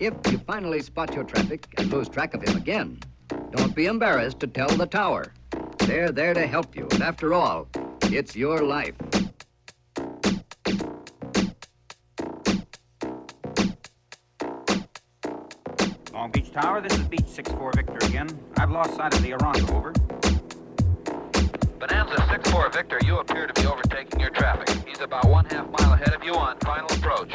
If you finally spot your traffic and lose track of him again, don't be embarrassed to tell the tower. They're there to help you, and after all, it's your life. Long Beach Tower, this is Beech 6-4 Victor again. I've lost sight of the Aeronca, over. Bonanza 6-4 Victor, you appear to be overtaking your traffic. He's about one half mile ahead of you on final approach.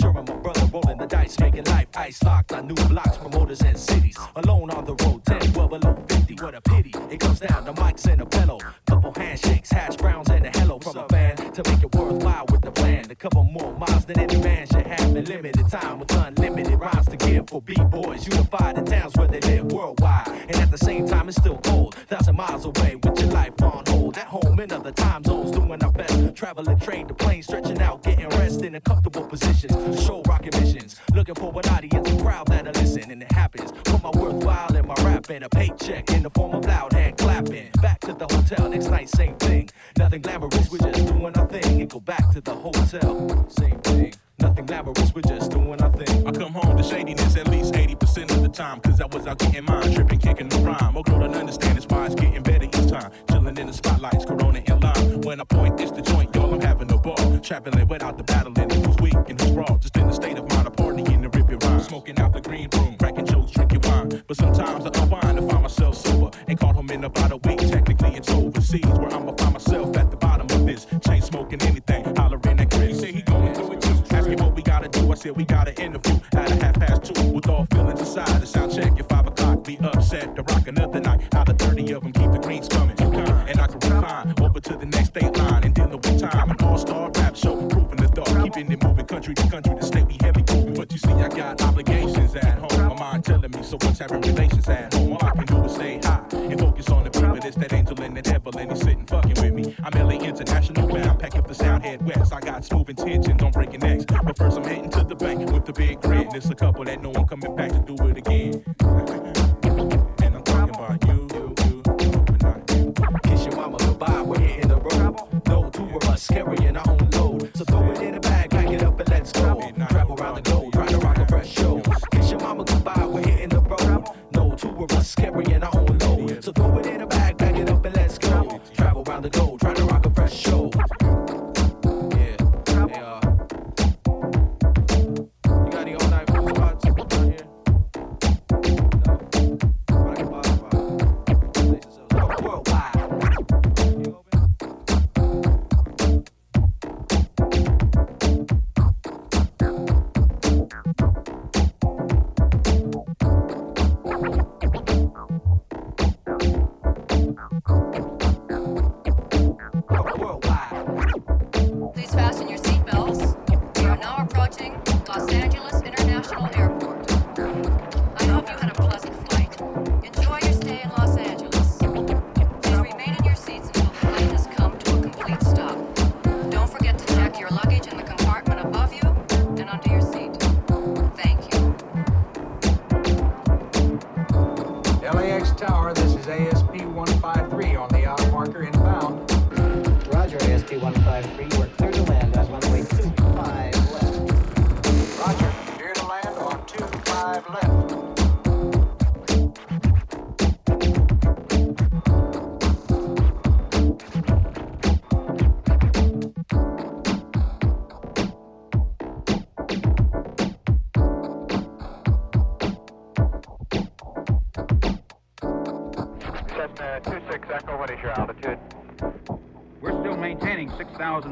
sure I'm a brother rolling the dice, making life ice locked on new blood. It's coming.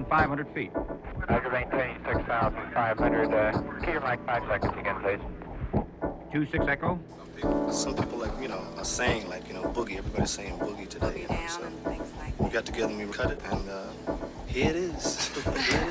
500 feet. Roger, maintain 6,500. Uh, Peter Mike, five seconds again, please. Two six echo. Some people, some people like you know are saying like you know boogie. Everybody's saying boogie today. You know, so we got together and we cut it, and uh, here it is.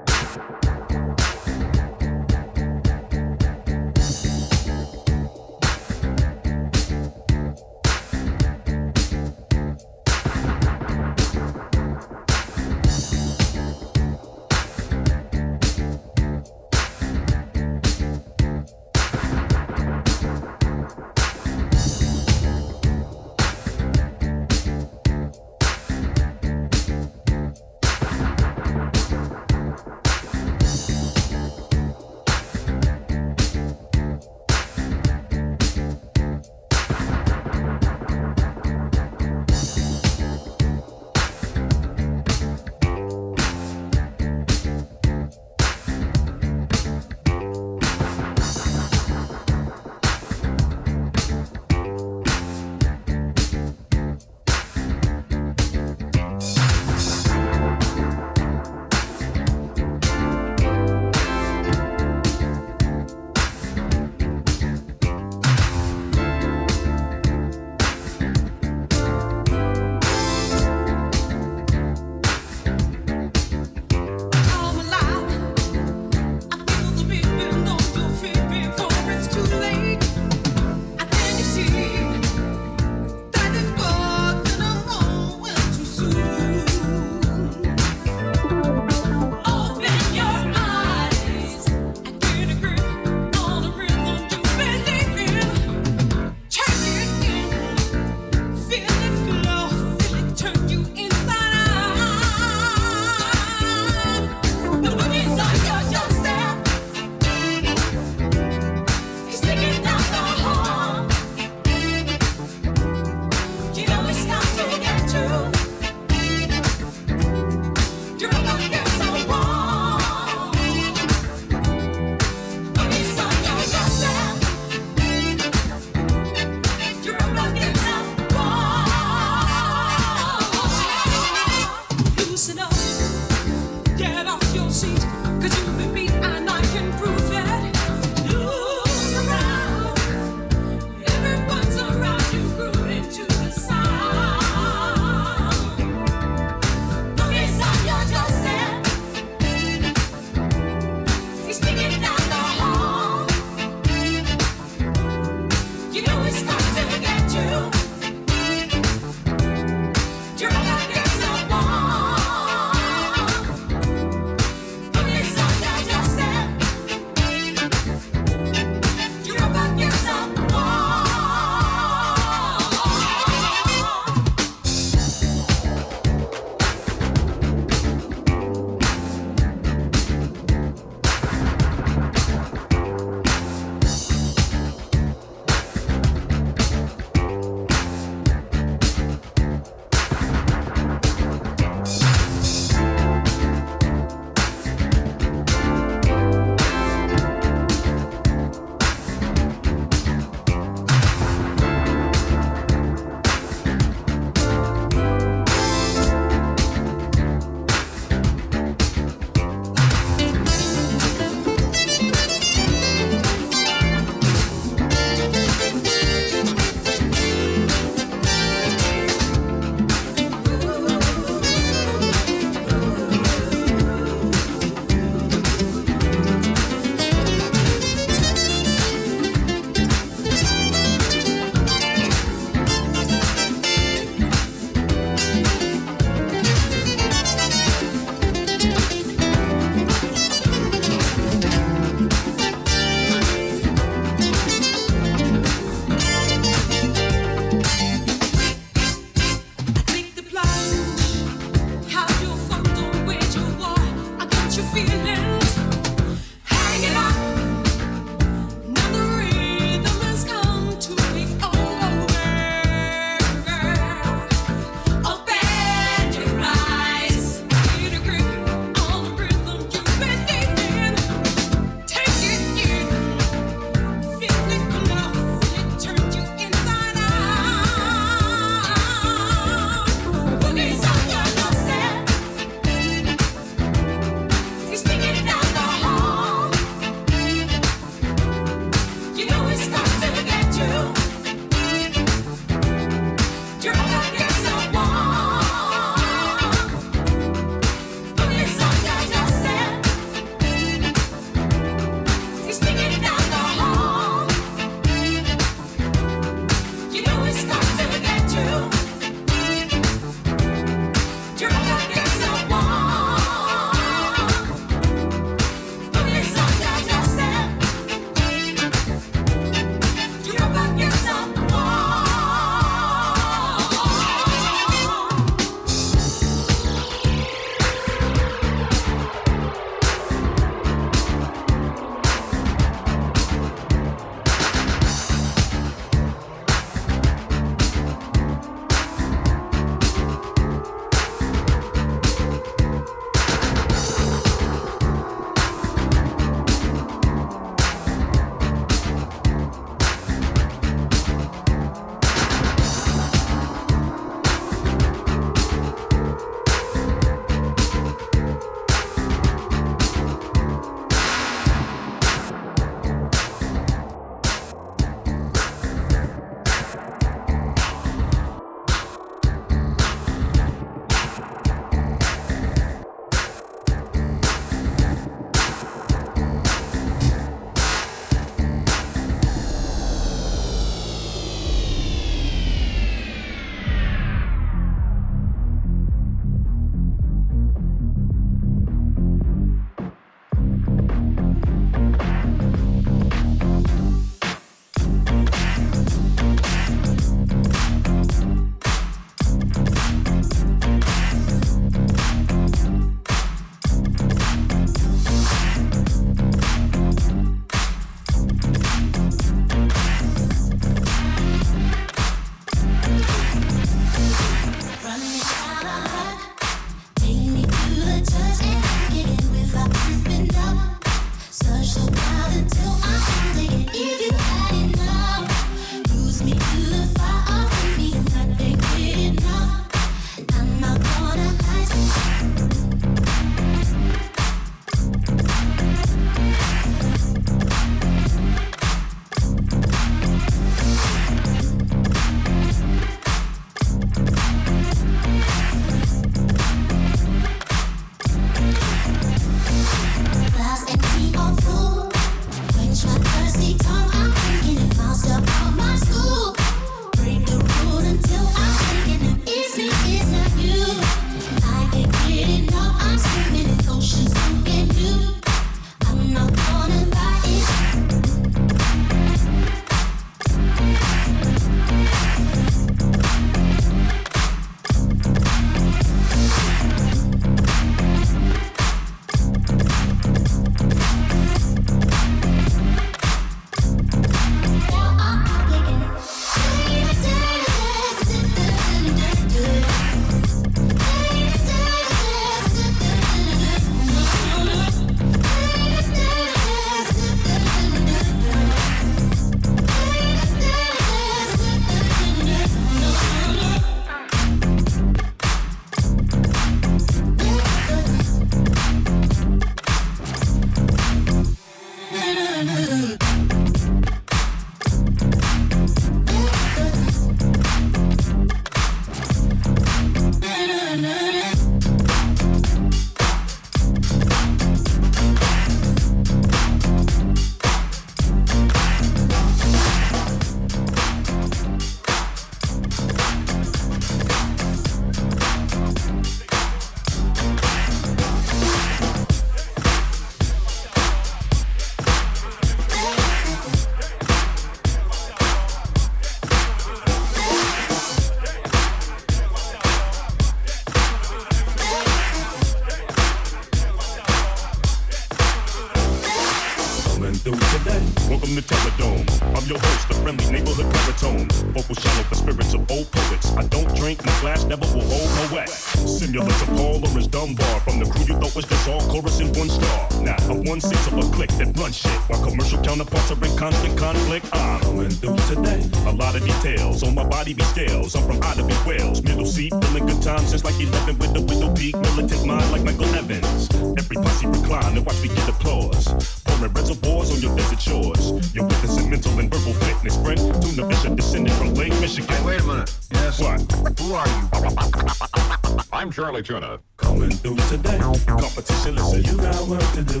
you thought was just all chorus in one star. Now I'm one six of a click that run shit. While commercial counterparts are in constant conflict. I'm coming through today. A lot of details on my body be scales. I'm from Ida Wales. Middle seat, feeling good time since like 11 with the window peak. Militant mind like Michael Evans. Every posse recline and watch me get applause. Pouring reservoirs on your desert shores. You're witnessing mental and verbal fitness, friend. Tuna Bishop descended from Lake Michigan. Wait a minute. Yes. What? Who are you? I'm Charlie Tuna. Coming through today. Competition, listen, you got work to do.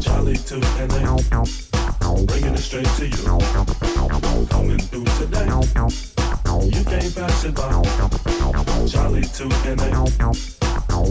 Charlie to NA. Bringing it straight to you. Coming through today. You can't pass it by. Charlie to NA.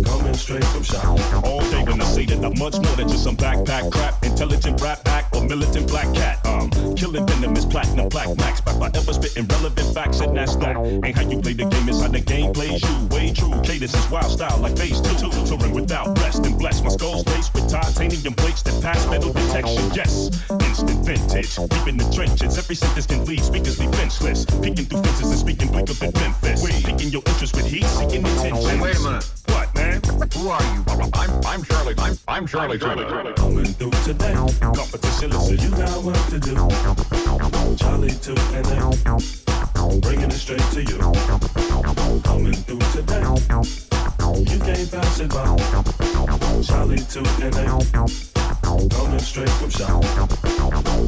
Coming straight from shop. All day when I say that I'm much more than just some backpack crap. Intelligent rap act or militant black cat. Um, killing venomous platinum black max. By forever spitting relevant facts and that's that. Ain't how you play the game, it's how the game plays you. Way true. Cadence is wild style like phase two. Touring without rest and bless. My skull's laced with titanium plates that pass metal detection. Yes, instant vintage. Deep in the trenches. Every sentence can lead. Speakers defenseless. Peeking through fences and speaking quicker than Memphis. Piquing your interest with heat, seeking attention. Wait a minute. What, Who are you? I'm I'm Charlie. I'm I'm Charlie Tuna. Coming through today. Competition, listen, you got work to do. Charlie to NA. Bringing it straight to you. Coming through today. You can't pass it by. Charlie to NA. Coming straight from shop.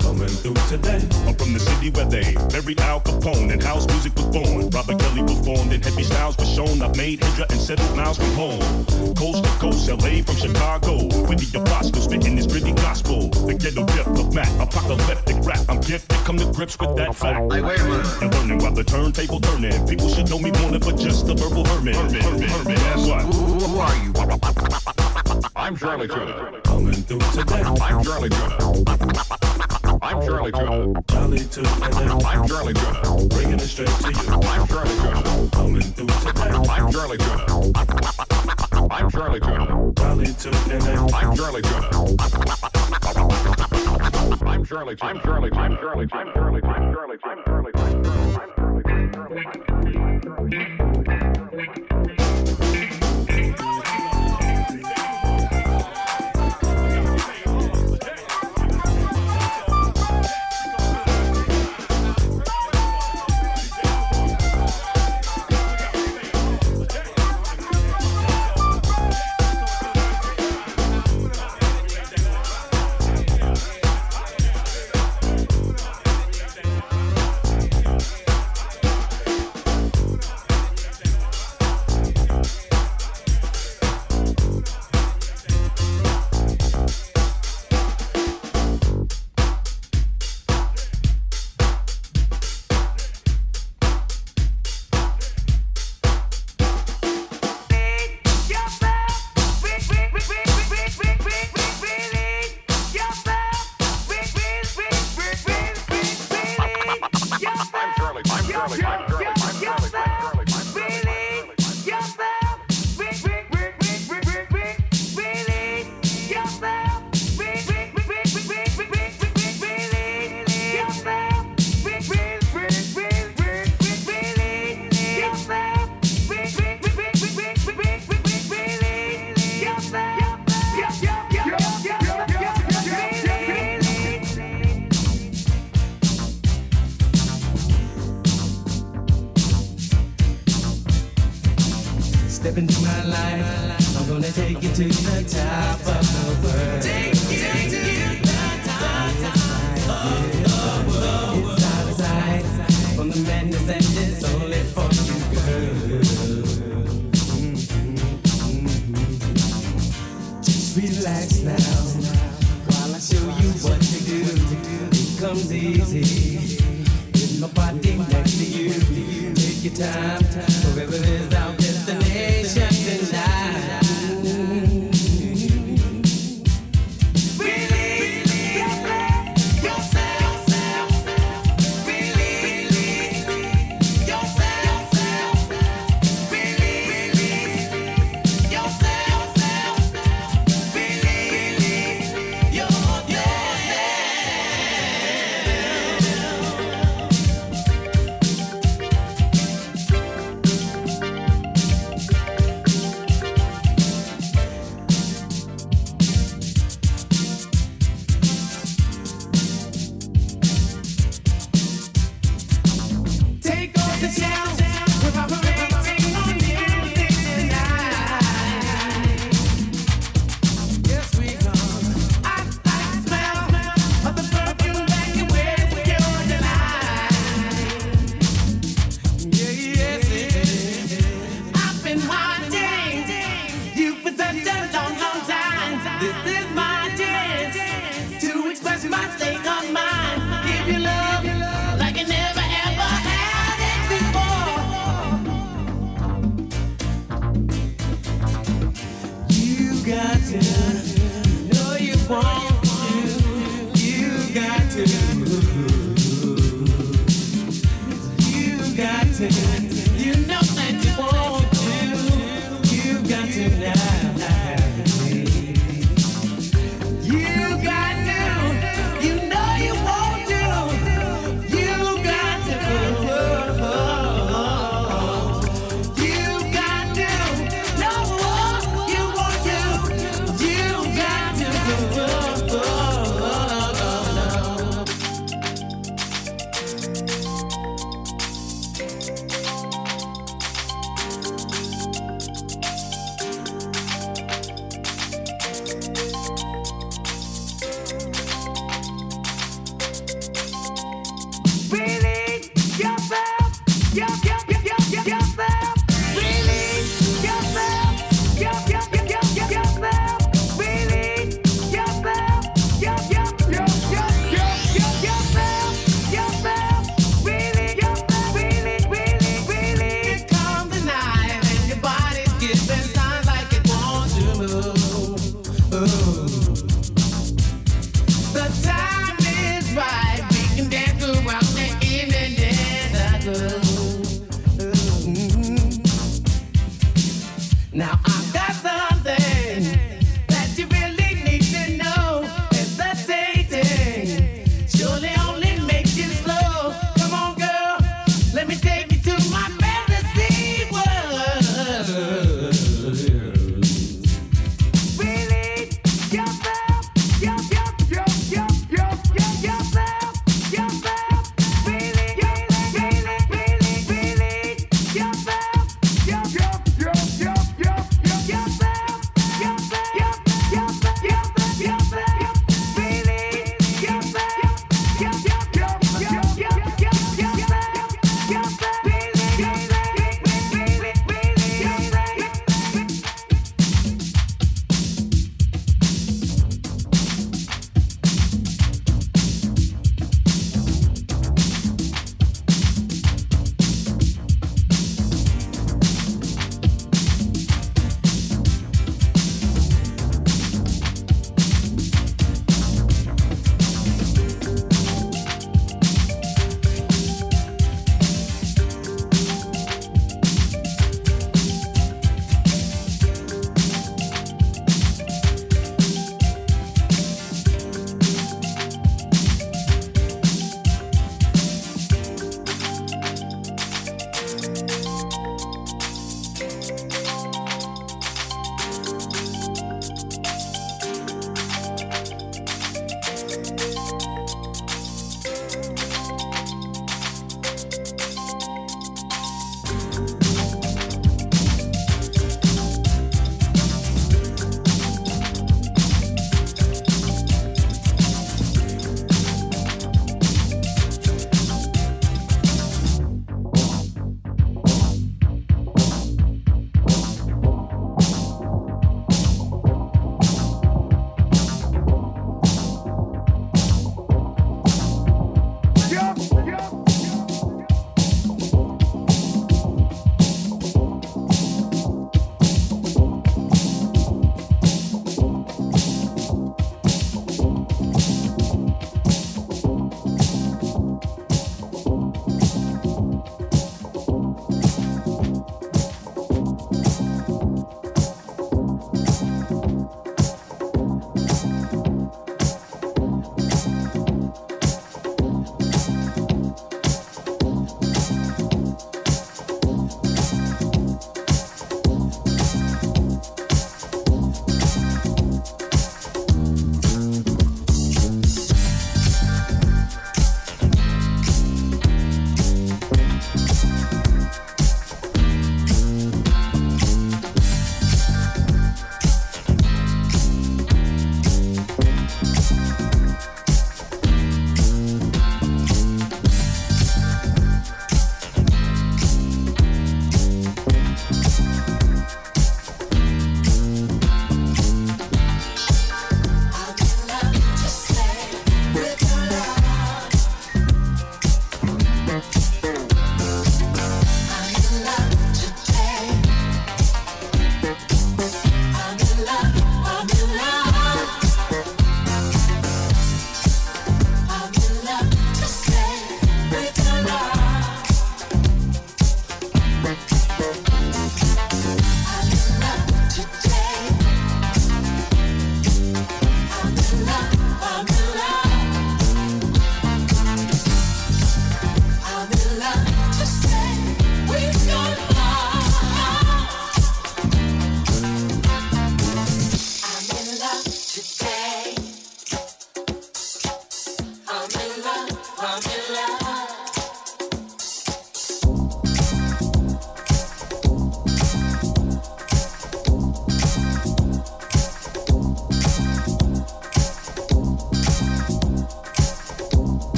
Coming through today. I'm from the city where they buried Al Capone and house music was born. Robert Kelly was formed and heavy styles was shown. I've made Hydra and settled miles from home. Coast to coast, LA from Chicago. With the apostle spitting this gritty gospel. The ghetto depth of Mac, apocalyptic rap. I'm gifted, come to grips with that fact. Hey, wait a minute. And learning while the turntable turning. People should know me more than for just a verbal hermit. Hermit, hermit, hermit. Yes. What? Who, who are you? I'm Charlie Tuna. Coming through today. I'm Charlie Tuna. I'm Charlie Tuna. Charlie to NA. I'm Charlie Tuna. Bringing it straight to you. I'm Charlie Tuna. Coming through today. I'm Charlie Tuna. I'm Charlie Tuna. Charlie to NA. I'm Charlie Tuna. I'm Charlie Tuna. I'm Charlie. I'm Charlie. I'm Charlie. I'm Charlie. I'm Charlie. I'm Charlie. I'm Charlie. I'm you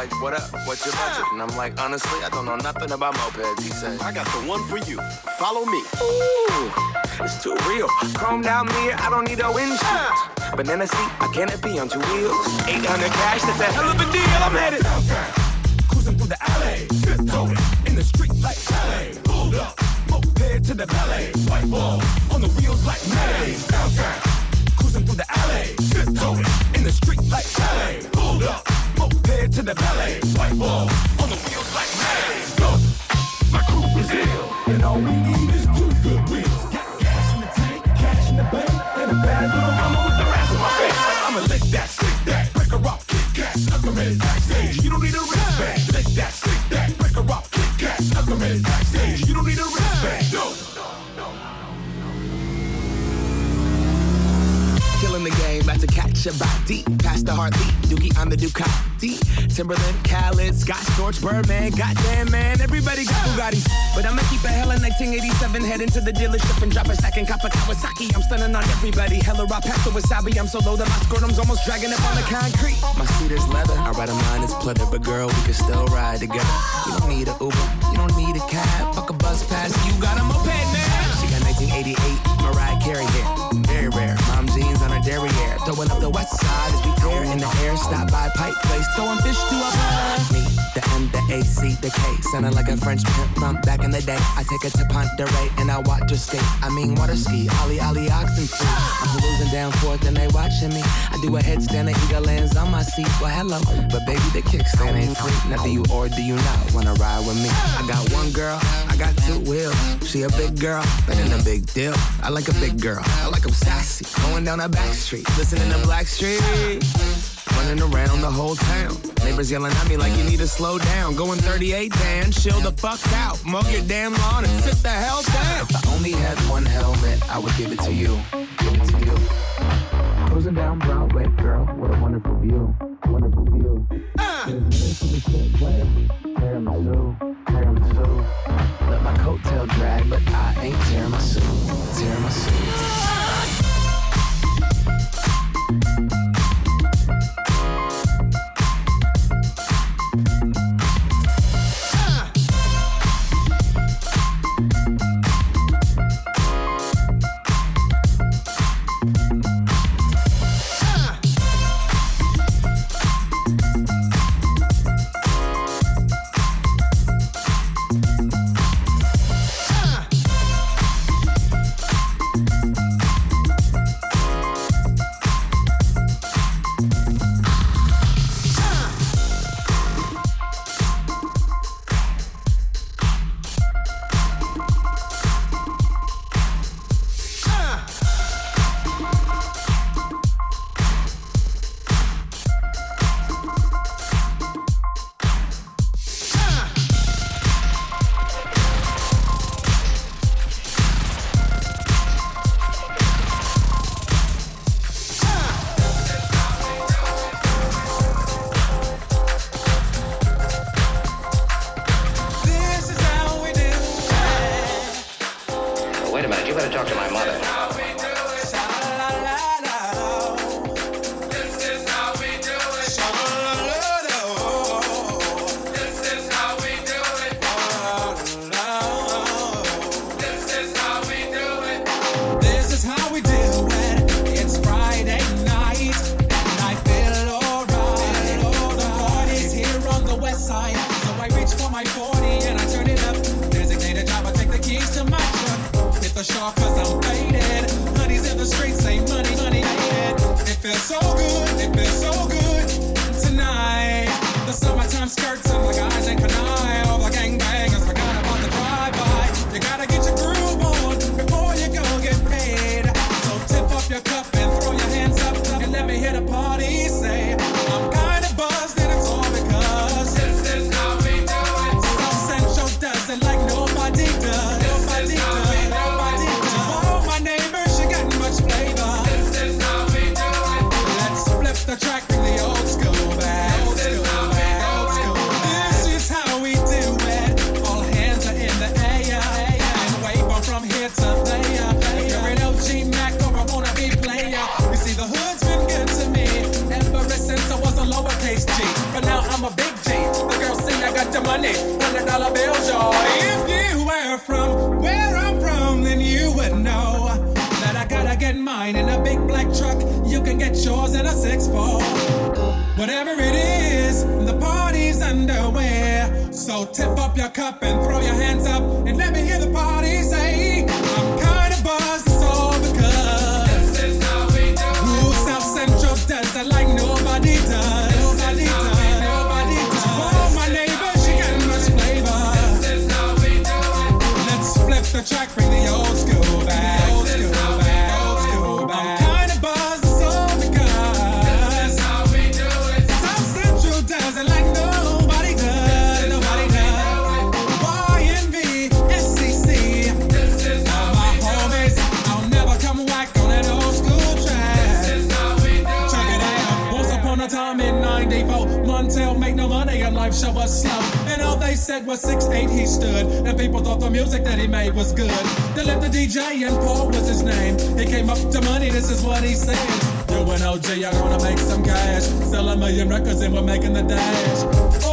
like, what up? What's your budget? And I'm like, honestly, I don't know nothing about mopeds. He said, I got the one for you. Follow me. Ooh, it's too real. Chrome down mirror, I don't need a windshield. Banana seat, I can't be on two wheels. 800 cash, that's a hell of a deal. I'm headed downtown, cruising through the alley. Tiptoeing in the street like ballet. Hold up, Moped to the ballet. White wall on the wheels like May. Downtown, cruising through the alley. Tiptoeing in the street like ballet. Hold up, moped to the ballet. White wall on the wheels like May. Look, my crew is ill, and all we need is two good wheels. Got gas in the tank, cash in the bank, and a bad little mama with the rest of my face. I'ma lick that, stick that, break her off, kick that, suck her in backstage. You don't need a wristband. Lick that, stick that, break her off, kick that, suck her in backstage. You don't need a wristband. No. Killing the game, about to a body. Past the heartbeat, Dookie, I'm the Ducati. Timbaland, Khaled, Scott Storch, Birdman. Goddamn, man, everybody got Bugattis. But I'ma keep a hella 1987. Head into the dealership and drop a second cup of Kawasaki. I'm stunning on everybody. Hella raw pasta wasabi. I'm so low that my scrotum's almost dragging up on the concrete. My seat is leather. I ride a mine is pleather. But girl, we can still ride together. You don't need a Uber. You don't need a cab. Fuck a bus pass. You got a moped, man. She got 1988 Throwing up the west side the air. Stop by Pike Place. Throwing fish to a Me, the M, the A, C, the K. Sounding like a French pimp from back in the day. I take her to Ponderay and I watch her skate. I mean water ski. Ollie, Ollie, oxen free. I'm losing down fourth and they watching me. I do a headstand and eagle lands on my seat. Well, hello. But baby, the kickstand ain't free. Now do you or do you not wanna ride with me? I got one girl. I got two wheels. She a big girl, but in a big deal. I like a big girl. I like 'em sassy. Going down a back street, listening to Blackstreet. Running around the whole town. Neighbors yelling at me like you need to slow down. Going 38, Dan, chill the fuck out. Mow your damn lawn and sit the hell down. If I only had one helmet, I would give it to you. Give it to you. Cruising down Broadway, girl, what a wonderful view. Wonderful view. Ah! Tiramisu, tiramisu. Let my coattail drag, but I ain't tiramisu. Tiramisu. money and life show was slow. And all they said was six eight he stood. And people thought the music that he made was good. They left the DJ and Paul was his name. He came up to money, this is what he said. You and OG are gonna make some cash. Sell a million records and we're making the dash.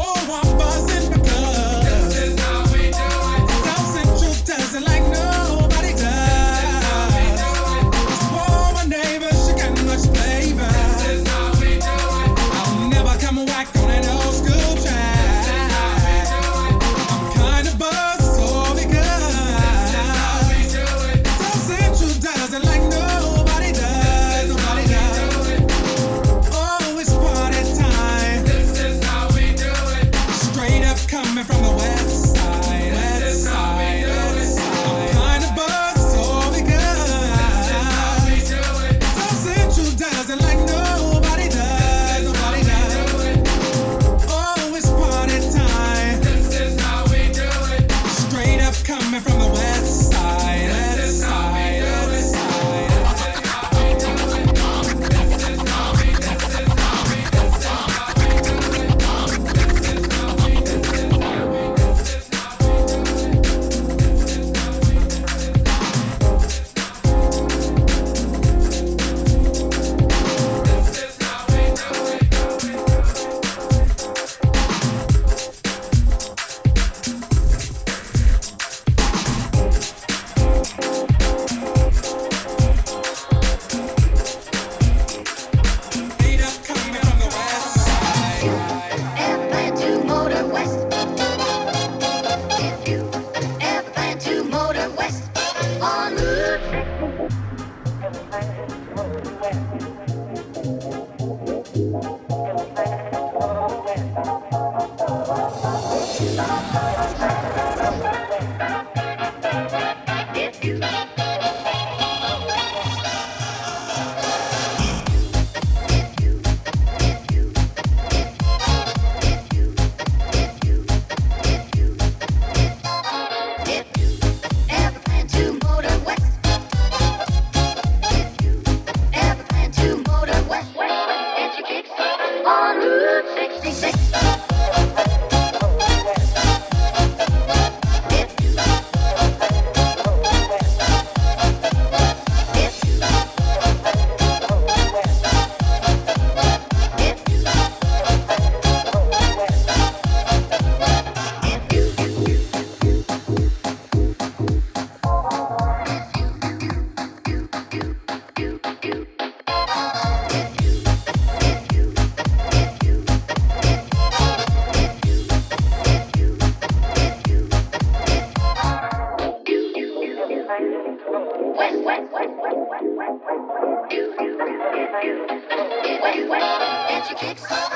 It's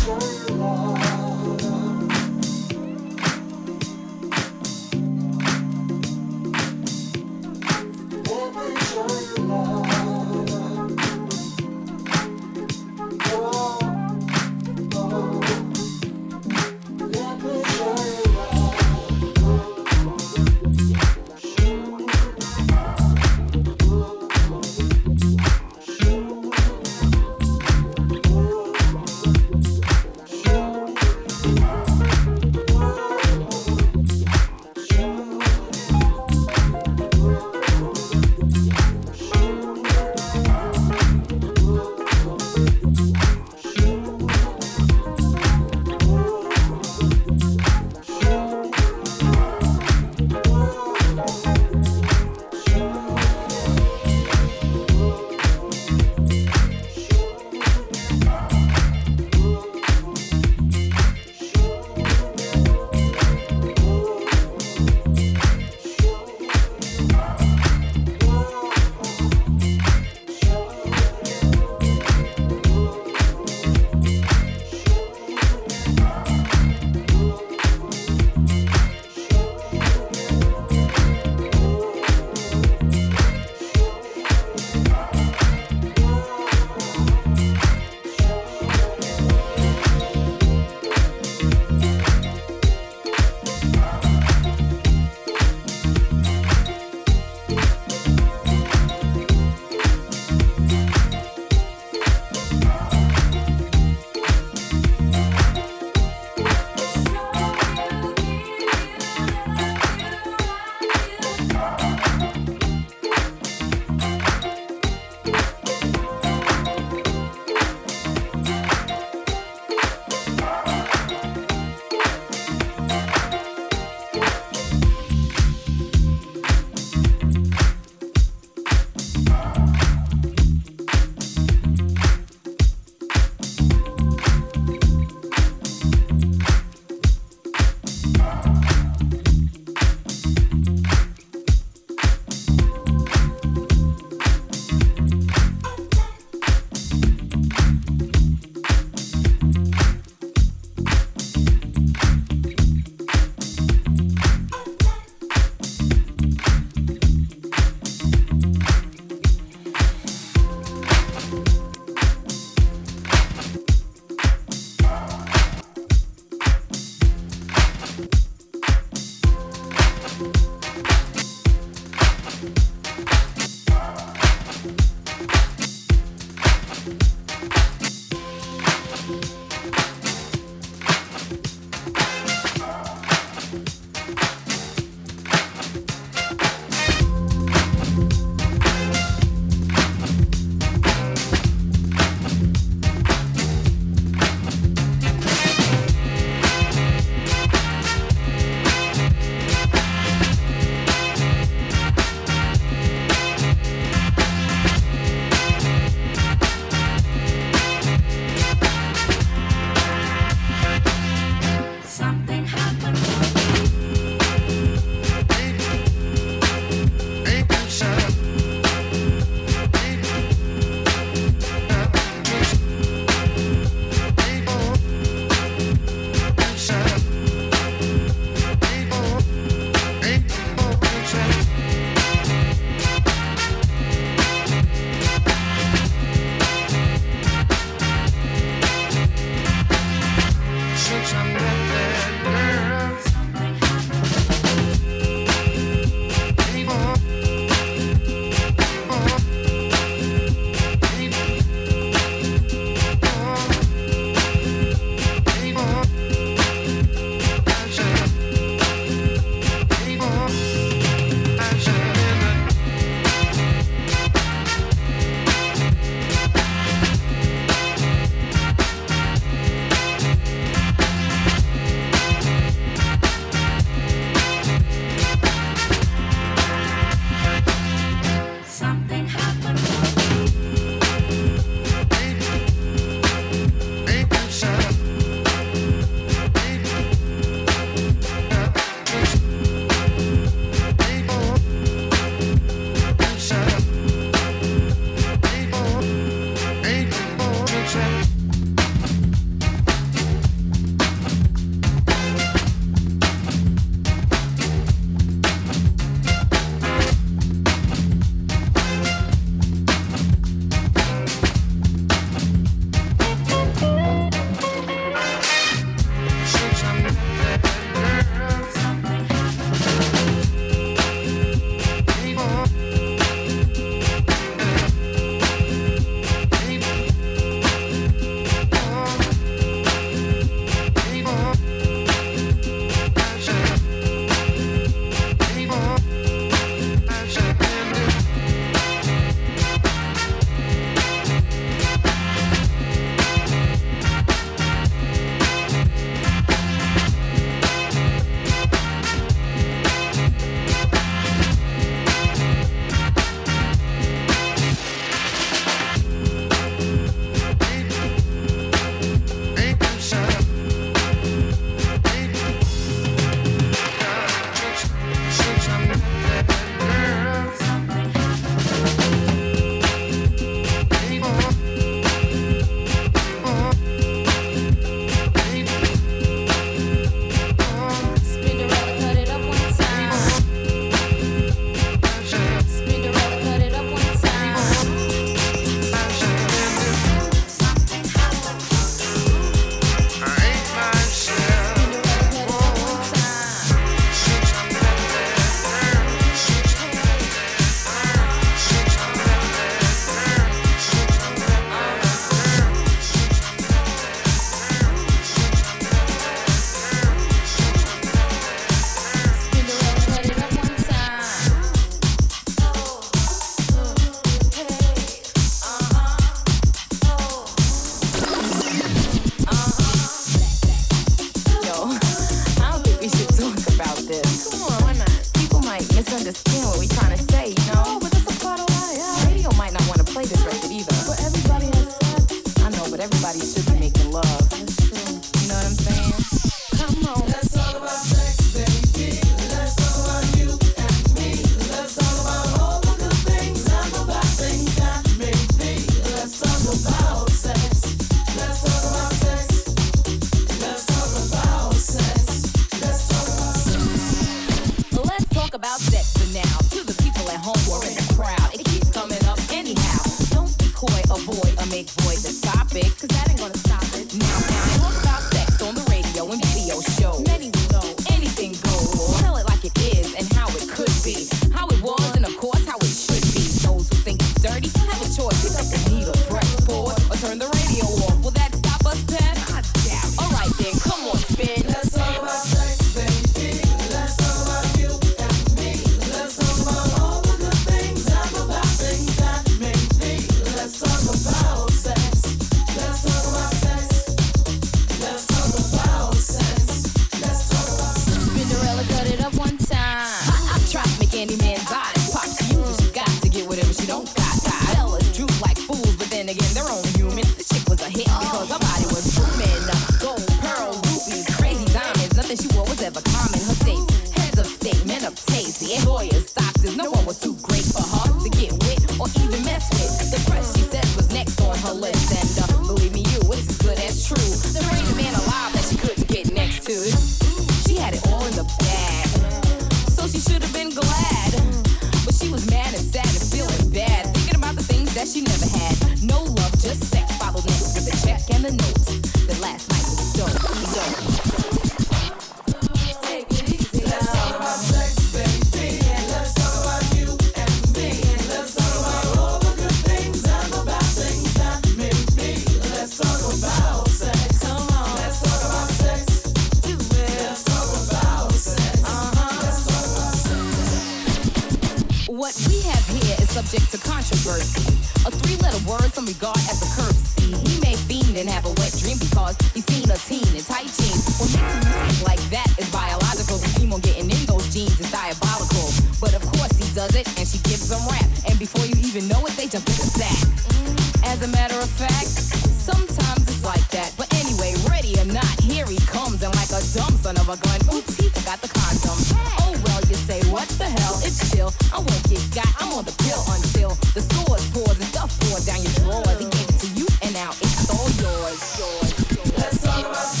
fact, sometimes it's like that. But anyway, ready or not, here he comes. And like a dumb son of a gun, oops, he forgot the condom. Oh well, you say, what the hell? It's chill. I won't get got. I'm on the pill until the sword pours and stuff pours down your drawers. He gave it to you and now it's all yours. yours, yours. About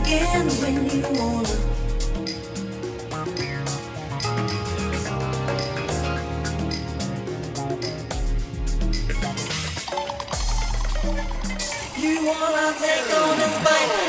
again when you wanna. You wanna take on this bike?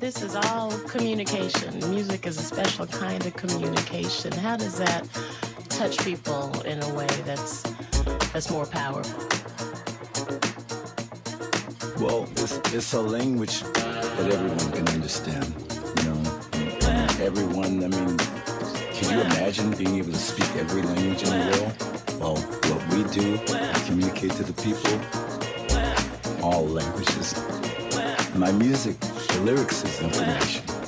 This is all communication. Music is a special kind of communication. How does that touch people in a way that's that's more powerful? Well, it's, it's a language that everyone can understand. You know, everyone. I mean, can you imagine being able to speak every language in the world? Well, what we do, we communicate to the people, all languages. My music, the lyrics is information.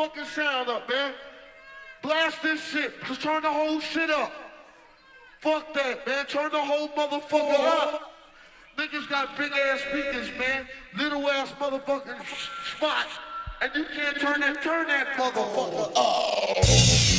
motherfucking sound up, man. Blast this shit. Just turn the whole shit up. Fuck that, man. Turn the whole motherfucker oh. up. Niggas got big ass speakers, man. Little ass motherfucking spot. And you can't turn that, turn that motherfucker up.